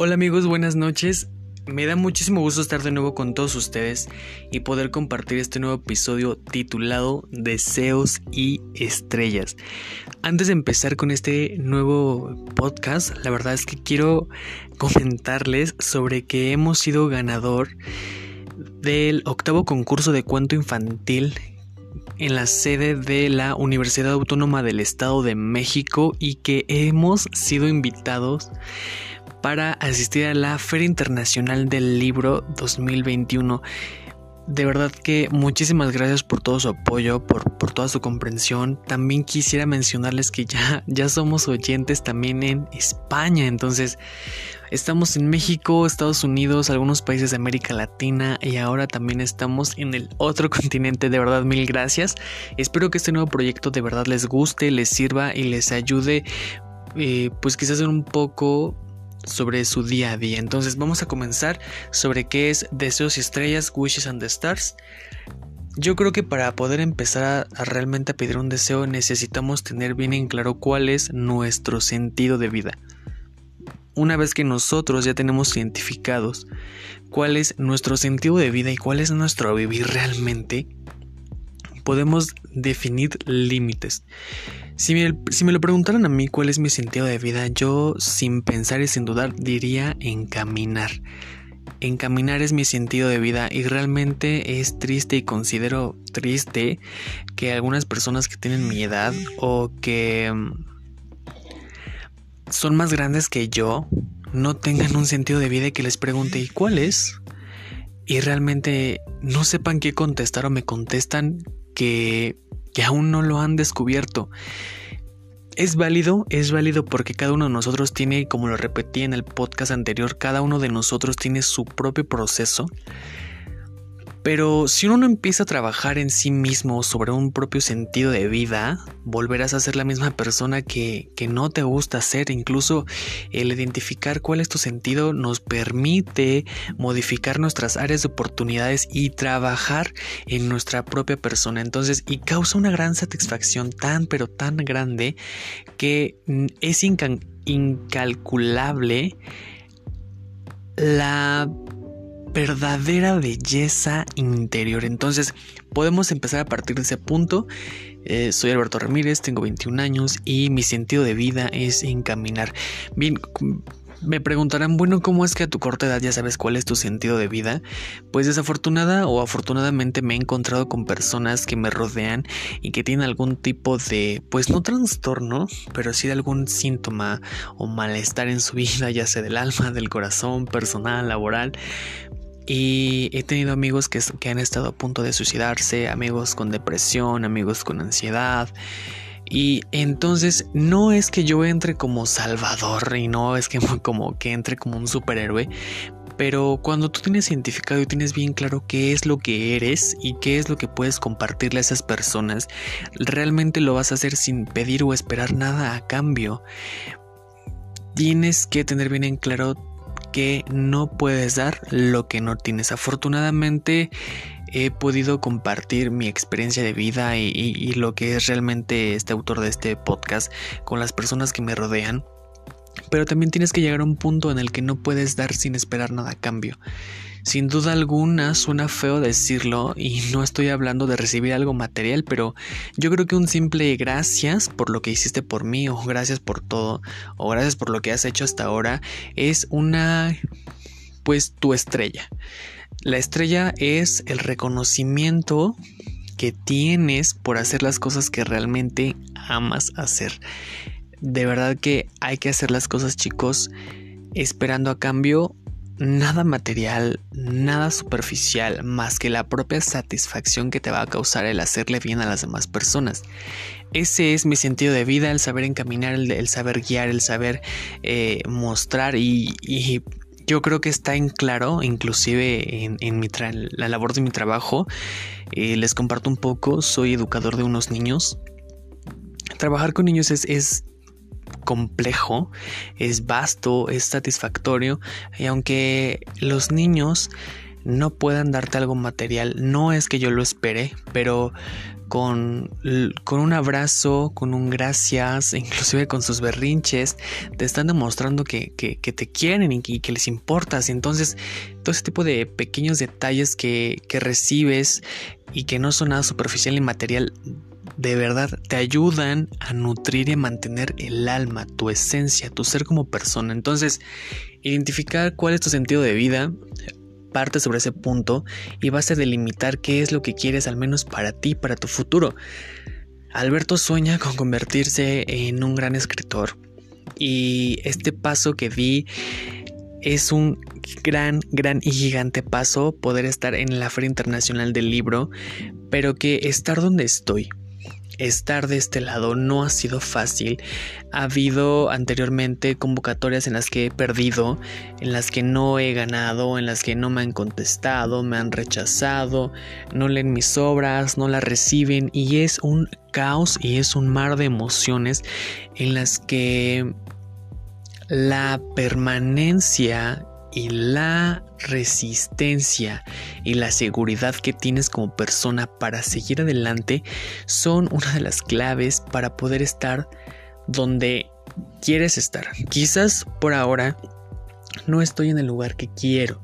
Hola amigos, buenas noches. Me da muchísimo gusto estar de nuevo con todos ustedes y poder compartir este nuevo episodio titulado Deseos y Estrellas. Antes de empezar con este nuevo podcast, la verdad es que quiero comentarles sobre que hemos sido ganador del octavo concurso de cuento infantil en la sede de la Universidad Autónoma del Estado de México y que hemos sido invitados para asistir a la Feria Internacional del Libro 2021. De verdad que muchísimas gracias por todo su apoyo, por, toda su comprensión. También quisiera mencionarles que ya, ya somos oyentes también en España. Entonces, estamos en México, Estados Unidos, algunos países de América Latina y ahora también estamos en el otro continente. De verdad, mil gracias. Espero que este nuevo proyecto de verdad les guste, les sirva y les ayude. Eh, pues quizás un poco sobre su día a día. Entonces vamos a comenzar sobre qué es Deseos y Estrellas, Wishes and the Stars. Yo creo que para poder empezar a, realmente a pedir un deseo necesitamos tener bien en claro cuál es nuestro sentido de vida. Una vez que nosotros ya tenemos identificados cuál es nuestro sentido de vida y cuál es nuestro vivir realmente, podemos definir límites. Si me, lo preguntaran a mí cuál es mi sentido de vida, yo sin pensar y sin dudar diría encaminar. Encaminar es mi sentido de vida y realmente es triste y considero triste que algunas personas que tienen mi edad o que mm, son más grandes que yo no tengan un sentido de vida y que les pregunte ¿y cuál es? Y realmente no sepan qué contestar o me contestan que aún no lo han descubierto. Es válido, es válido porque cada uno de nosotros tiene, como lo repetí en el podcast anterior, cada uno de nosotros tiene su propio proceso pero si uno no empieza a trabajar en sí mismo sobre un propio sentido de vida, volverás a ser la misma persona que, que, no te gusta ser. Incluso el identificar cuál es tu sentido nos permite modificar nuestras áreas de oportunidades y trabajar en nuestra propia persona. Entonces, y causa una gran satisfacción tan, pero tan grande que es incalculable la verdadera belleza interior. Entonces, podemos empezar a partir de ese punto. Eh, soy Alberto Ramírez, tengo 21 años y mi sentido de vida es encaminar. Bien, me preguntarán, bueno, ¿cómo es que a tu corta edad ya sabes cuál es tu sentido de vida? Pues desafortunada o afortunadamente me he encontrado con personas que me rodean y que tienen algún tipo de, pues no trastorno, pero sí de algún síntoma o malestar en su vida, ya sea del alma, del corazón, personal, laboral. Y he tenido amigos que, que han estado a punto de suicidarse, amigos con depresión, amigos con ansiedad. Y entonces no es que yo entre como salvador y no es que como que entre como un superhéroe, pero cuando tú tienes identificado y tienes bien claro qué es lo que eres y qué es lo que puedes compartirle a esas personas, realmente lo vas a hacer sin pedir o esperar nada a cambio. Tienes que tener bien en claro que no puedes dar lo que no tienes. Afortunadamente he podido compartir mi experiencia de vida y, lo que es realmente este autor de este podcast con las personas que me rodean. Pero también tienes que llegar a un punto en el que no puedes dar sin esperar nada a cambio. Sin duda alguna suena feo decirlo y no estoy hablando de recibir algo material, pero yo creo que un simple gracias por lo que hiciste por mí o gracias por todo o gracias por lo que has hecho hasta ahora es una pues tu estrella. La estrella es el reconocimiento que tienes por hacer las cosas que realmente amas hacer. De verdad que hay que hacer las cosas chicos esperando a cambio nada material, nada superficial, más que la propia satisfacción que te va a causar el hacerle bien a las demás personas. Ese es mi sentido de vida, el saber encaminar, el, saber guiar, el saber eh, mostrar y, yo creo que está en claro, inclusive en, mi la labor de mi trabajo. Eh, les comparto un poco, soy educador de unos niños. Trabajar con niños es, es complejo, es vasto, es satisfactorio y aunque los niños no puedan darte algo material. No es que yo lo espere, pero con, con, un abrazo, con un gracias, inclusive con sus berrinches, te están demostrando que, te quieren y que, les importas. Entonces, todo ese tipo de pequeños detalles que, que recibes y que no son nada superficial y material, de verdad te ayudan a nutrir y mantener el alma, tu esencia, tu ser como persona. Entonces, identificar cuál es tu sentido de vida, parte sobre ese punto y vas a delimitar qué es lo que quieres al menos para ti, para tu futuro. Alberto sueña con convertirse en un gran escritor y este paso que di es un gran, gran y gigante paso poder estar en la Feria Internacional del Libro, pero que estar donde estoy, estar de este lado no ha sido fácil. Ha habido anteriormente convocatorias en las que he perdido, en las que no he ganado, en las que no me han contestado, me han rechazado, no leen mis obras, no las reciben y es un caos y es un mar de emociones en las que la permanencia y la resistencia y la seguridad que tienes como persona para seguir adelante son una de las claves para poder estar donde quieres estar. Quizás por ahora no estoy en el lugar que quiero,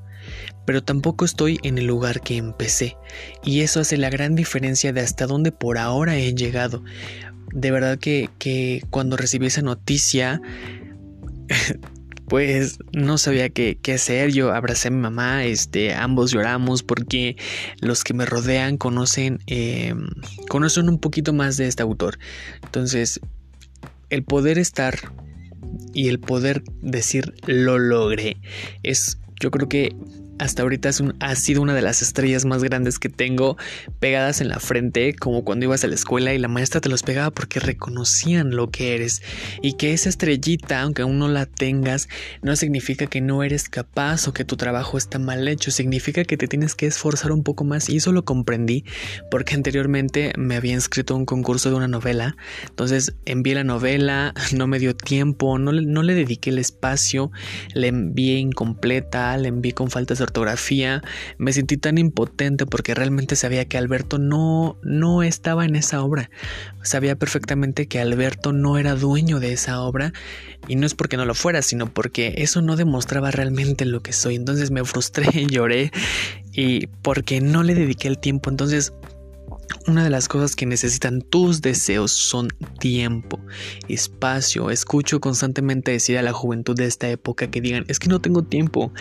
pero tampoco estoy en el lugar que empecé. Y eso hace la gran diferencia de hasta dónde por ahora he llegado. De verdad que, que cuando recibí esa noticia pues no sabía qué, hacer. Yo abracé a mi mamá, este, ambos lloramos porque los que me rodean conocen, em, conocen un poquito más de este autor. Entonces, el poder estar y el poder decir lo logré es, yo creo que hasta ahorita ha sido una de las estrellas más grandes que tengo pegadas en la frente, como cuando ibas a la escuela y la maestra te los pegaba porque reconocían lo que eres. Y que esa estrellita, aunque aún no la tengas, no significa que no eres capaz o que tu trabajo está mal hecho, significa que te tienes que esforzar un poco más. Y eso lo comprendí porque anteriormente me había inscrito a un concurso de una novela. Entonces envié la novela, no me dio tiempo, no, no le dediqué el espacio, le envié incompleta, le envié con faltas ortografía, me sentí tan impotente porque realmente sabía que Alberto no, no estaba en esa obra. Sabía perfectamente que Alberto no era dueño de esa obra y no es porque no lo fuera, sino porque eso no demostraba realmente lo que soy. Entonces me frustré, lloré y porque no le dediqué el tiempo. Entonces una de las cosas que necesitan tus deseos son tiempo, espacio. Escucho constantemente decir a la juventud de esta época que digan, es que no tengo tiempo.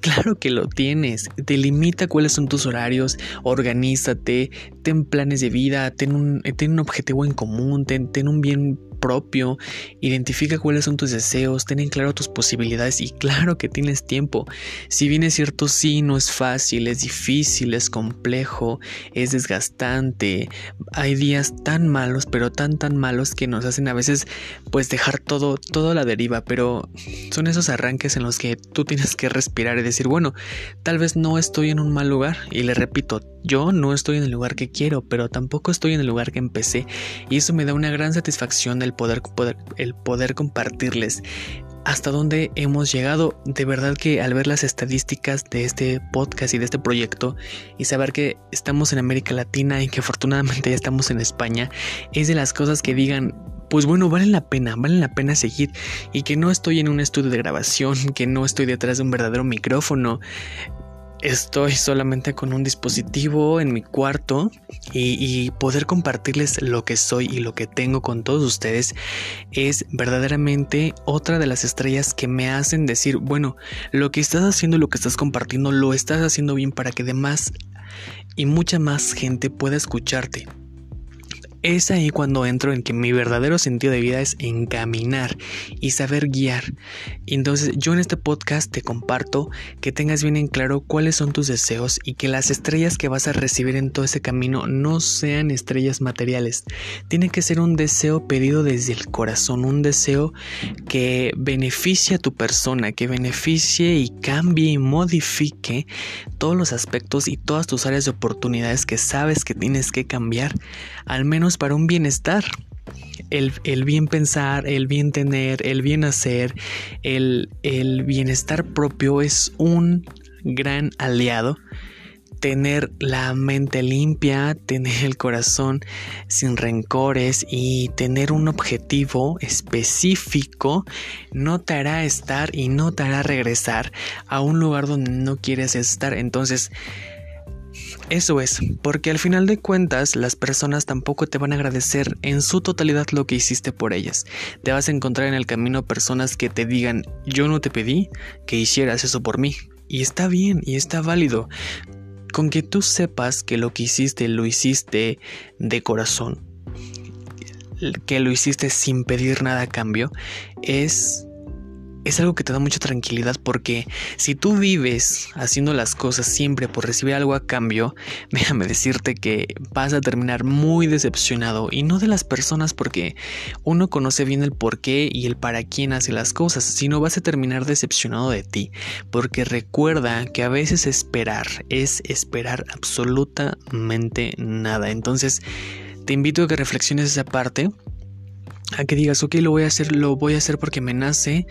Claro que lo tienes. Delimita cuáles son tus horarios, organízate, ten planes de vida, ten un, ten un objetivo en común, ten, ten un bien propio, identifica cuáles son tus deseos, ten en claro tus posibilidades y claro que tienes tiempo. Si bien es cierto, sí, no es fácil, es difícil, es complejo, es desgastante, hay días tan malos, pero tan tan malos que nos hacen a veces pues dejar todo, todo a la deriva, pero son esos arranques en los que tú tienes que respirar y decir, bueno, tal vez no estoy en un mal lugar y le repito, yo no estoy en el lugar que quiero, pero tampoco estoy en el lugar que empecé y eso me da una gran satisfacción el poder, poder, el poder compartirles hasta dónde hemos llegado. De verdad que al ver las estadísticas de este podcast y de este proyecto y saber que estamos en América Latina y que afortunadamente ya estamos en España, es de las cosas que digan, pues bueno, vale la pena, vale la pena seguir y que no estoy en un estudio de grabación, que no estoy detrás de un verdadero micrófono, estoy solamente con un dispositivo en mi cuarto y, poder compartirles lo que soy y lo que tengo con todos ustedes es verdaderamente otra de las estrellas que me hacen decir, bueno, lo que estás haciendo, lo que estás compartiendo, lo estás haciendo bien para que demás y mucha más gente pueda escucharte. Es ahí cuando entro en que mi verdadero sentido de vida es encaminar y saber guiar. Entonces yo en este podcast te comparto que tengas bien en claro cuáles son tus deseos y que las estrellas que vas a recibir en todo ese camino no sean estrellas materiales. Tiene que ser un deseo pedido desde el corazón, un deseo que beneficie a tu persona, que beneficie y cambie y modifique todos los aspectos y todas tus áreas de oportunidades que sabes que tienes que cambiar, al menos para un bienestar. El, bien pensar, el bien tener, el bien hacer, el, el bienestar propio es un gran aliado tener la mente limpia, tener el corazón sin rencores y tener un objetivo específico no te hará estar y no te hará regresar a un lugar donde no quieres estar. Entonces, eso es, porque al final de cuentas las personas tampoco te van a agradecer en su totalidad lo que hiciste por ellas. Te vas a encontrar en el camino personas que te digan, yo no te pedí que hicieras eso por mí. Y está bien, y está válido. Con que tú sepas que lo que hiciste lo hiciste de corazón, que lo hiciste sin pedir nada a cambio, es es algo que te da mucha tranquilidad porque si tú vives haciendo las cosas siempre por recibir algo a cambio, déjame decirte que vas a terminar muy decepcionado y no de las personas porque uno conoce bien el por qué y el para quién hace las cosas, sino vas a terminar decepcionado de ti porque recuerda que a veces esperar es esperar absolutamente nada. Entonces, te invito a que reflexiones esa parte a que digas, ok, lo voy a hacer, lo voy a hacer porque me nace,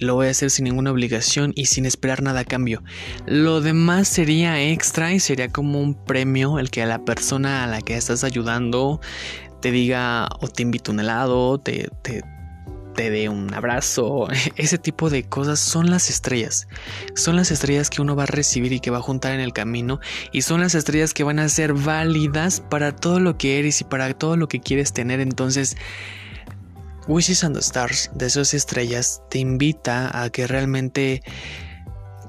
lo voy a hacer sin ninguna obligación y sin esperar nada a cambio. Lo demás sería extra y sería como un premio el que a la persona a la que estás ayudando te diga o te invite un helado, te, te, te dé un abrazo, ese tipo de cosas son las estrellas. Son las estrellas que uno va a recibir y que va a juntar en el camino y son las estrellas que van a ser válidas para todo lo que eres y para todo lo que quieres tener. Entonces, Wishes and the Stars, de esas estrellas, te invita a que realmente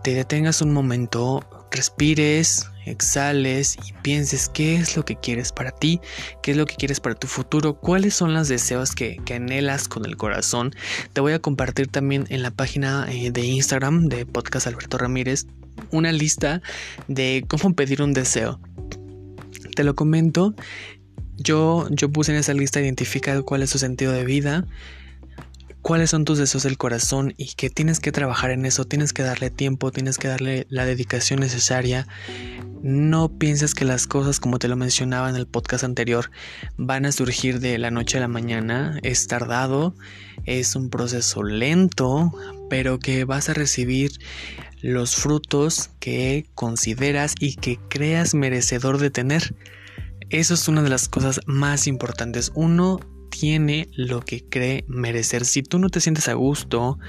te detengas un momento, respires, exhales y pienses qué es lo que quieres para ti, qué es lo que quieres para tu futuro, cuáles son los deseos que, anhelas con el corazón. Te voy a compartir también en la página eh, de Instagram de Podcast Alberto Ramírez una lista de cómo pedir un deseo. Te lo comento yo, yo puse en esa lista identificar cuál es tu sentido de vida, cuáles son tus deseos del corazón y que tienes que trabajar en eso, tienes que darle tiempo, tienes que darle la dedicación necesaria. No pienses que las cosas, como te lo mencionaba en el podcast anterior, van a surgir de la noche a la mañana. Es tardado, es un proceso lento, pero que vas a recibir los frutos que consideras y que creas merecedor de tener. Eso es una de las cosas más importantes. Uno tiene lo que cree merecer. Si tú no te sientes a gusto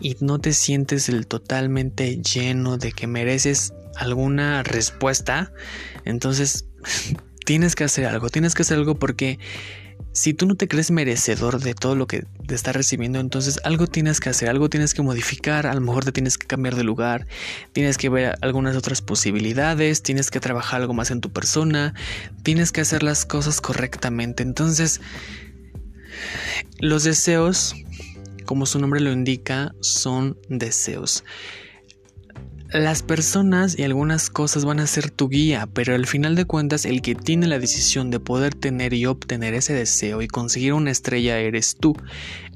y no te sientes el totalmente lleno de que mereces alguna respuesta, entonces tienes que hacer algo. Tienes que hacer algo porque si tú no te crees merecedor de todo lo que te está recibiendo, entonces algo tienes que hacer, algo tienes que modificar, a lo mejor te tienes que cambiar de lugar, tienes que ver algunas otras posibilidades, tienes que trabajar algo más en tu persona, tienes que hacer las cosas correctamente. Entonces, los deseos, como su nombre lo indica, son deseos. Las personas y algunas cosas van a ser tu guía, pero al final de cuentas el que tiene la decisión de poder tener y obtener ese deseo y conseguir una estrella eres tú.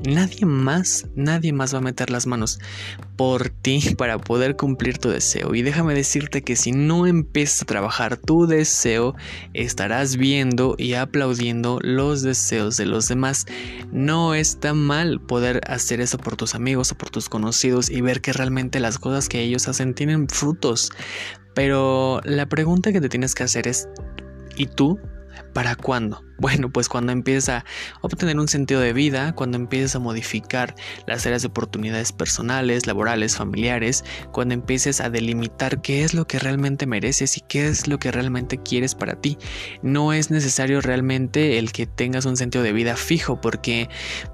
Nadie más, nadie más va a meter las manos por ti para poder cumplir tu deseo. Y déjame decirte que si no empiezas a trabajar tu deseo, estarás viendo y aplaudiendo los deseos de los demás. No está mal poder hacer eso por tus amigos o por tus conocidos y ver que realmente las cosas que ellos hacen tienen frutos. Pero la pregunta que te tienes que hacer es, ¿y tú? ¿Para cuándo? Bueno, pues cuando empieces a obtener un sentido de vida, cuando empieces a modificar las áreas de oportunidades personales, laborales, familiares, cuando empieces a delimitar qué es lo que realmente mereces y qué es lo que realmente quieres para ti. No es necesario realmente el que tengas un sentido de vida fijo, porque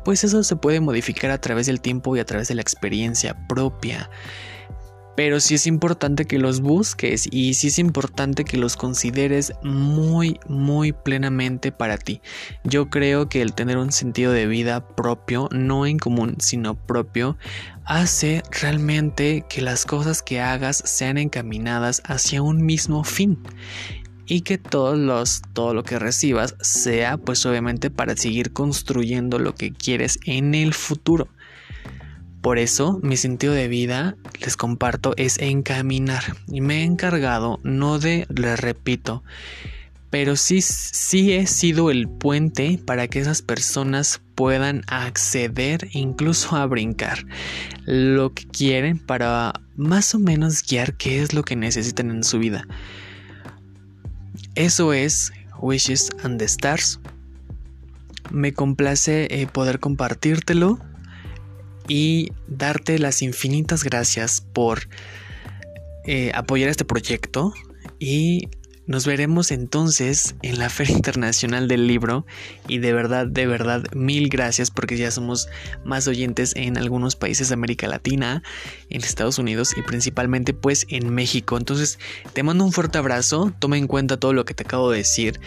pues eso se puede modificar a través del tiempo y a través de la experiencia propia pero sí es importante que los busques y sí es importante que los consideres muy, muy plenamente para ti. Yo creo que el tener un sentido de vida propio, no en común, sino propio, hace realmente que las cosas que hagas sean encaminadas hacia un mismo fin y que todos los, todo lo que recibas sea pues obviamente para seguir construyendo lo que quieres en el futuro. Por eso mi sentido de vida, les comparto, es encaminar. Y me he encargado, no de, les repito, pero sí, sí he sido el puente para que esas personas puedan acceder, incluso a brincar lo que quieren para más o menos guiar qué es lo que necesitan en su vida. Eso es Wishes and the Stars. Me complace eh, poder compartírtelo y darte las infinitas gracias por eh, apoyar este proyecto y nos veremos entonces en la Feria Internacional del Libro y de verdad, de verdad, mil gracias porque ya somos más oyentes en algunos países de América Latina, en Estados Unidos y principalmente pues en México. Entonces te mando un fuerte abrazo, toma en cuenta todo lo que te acabo de decir,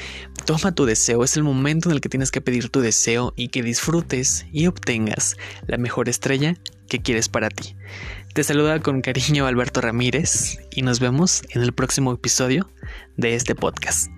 toma tu deseo, es el momento en el que tienes que pedir tu deseo y que disfrutes y obtengas la mejor estrella que quieres para ti. Te saluda con cariño Alberto Ramírez y nos vemos en el próximo episodio de este podcast.